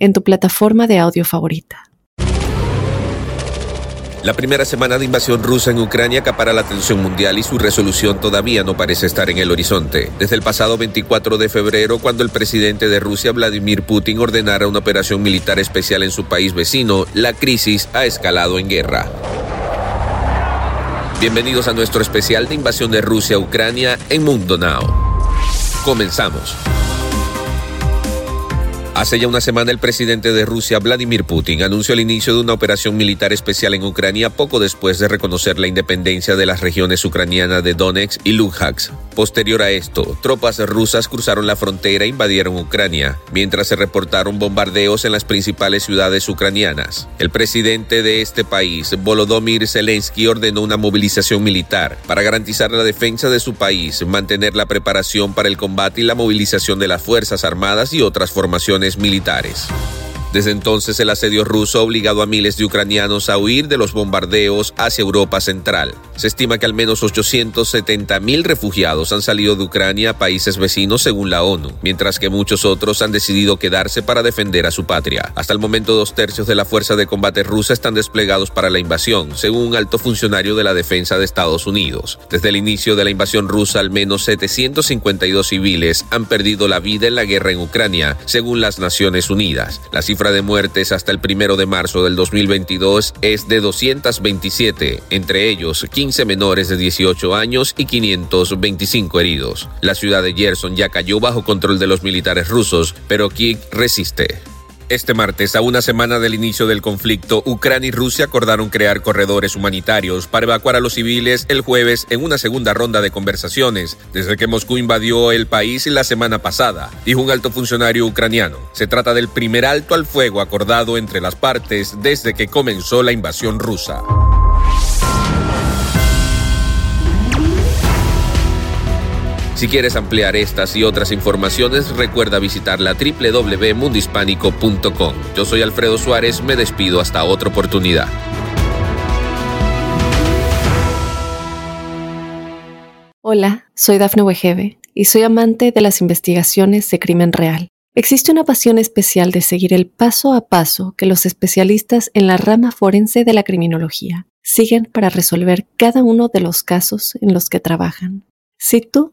en tu plataforma de audio favorita. La primera semana de invasión rusa en Ucrania acapara la atención mundial y su resolución todavía no parece estar en el horizonte. Desde el pasado 24 de febrero, cuando el presidente de Rusia, Vladimir Putin, ordenara una operación militar especial en su país vecino, la crisis ha escalado en guerra. Bienvenidos a nuestro especial de invasión de Rusia a Ucrania en Mundo Now. Comenzamos. Hace ya una semana el presidente de Rusia, Vladimir Putin, anunció el inicio de una operación militar especial en Ucrania poco después de reconocer la independencia de las regiones ucranianas de Donetsk y Luhansk. Posterior a esto, tropas rusas cruzaron la frontera e invadieron Ucrania, mientras se reportaron bombardeos en las principales ciudades ucranianas. El presidente de este país, Volodymyr Zelensky, ordenó una movilización militar para garantizar la defensa de su país, mantener la preparación para el combate y la movilización de las Fuerzas Armadas y otras formaciones militares. Desde entonces el asedio ruso ha obligado a miles de ucranianos a huir de los bombardeos hacia Europa Central. Se estima que al menos 870 mil refugiados han salido de Ucrania a países vecinos según la ONU, mientras que muchos otros han decidido quedarse para defender a su patria. Hasta el momento dos tercios de la fuerza de combate rusa están desplegados para la invasión, según un alto funcionario de la defensa de Estados Unidos. Desde el inicio de la invasión rusa al menos 752 civiles han perdido la vida en la guerra en Ucrania, según las Naciones Unidas. La cifra de muertes hasta el primero de marzo del 2022 es de 227, entre ellos 15 menores de 18 años y 525 heridos. La ciudad de Gerson ya cayó bajo control de los militares rusos, pero Kiev resiste. Este martes, a una semana del inicio del conflicto, Ucrania y Rusia acordaron crear corredores humanitarios para evacuar a los civiles el jueves en una segunda ronda de conversaciones, desde que Moscú invadió el país la semana pasada, dijo un alto funcionario ucraniano. Se trata del primer alto al fuego acordado entre las partes desde que comenzó la invasión rusa. Si quieres ampliar estas y otras informaciones, recuerda visitar la www.mundispánico.com. Yo soy Alfredo Suárez, me despido hasta otra oportunidad. Hola, soy Dafne Wegebe y soy amante de las investigaciones de crimen real. Existe una pasión especial de seguir el paso a paso que los especialistas en la rama forense de la criminología siguen para resolver cada uno de los casos en los que trabajan. Si tú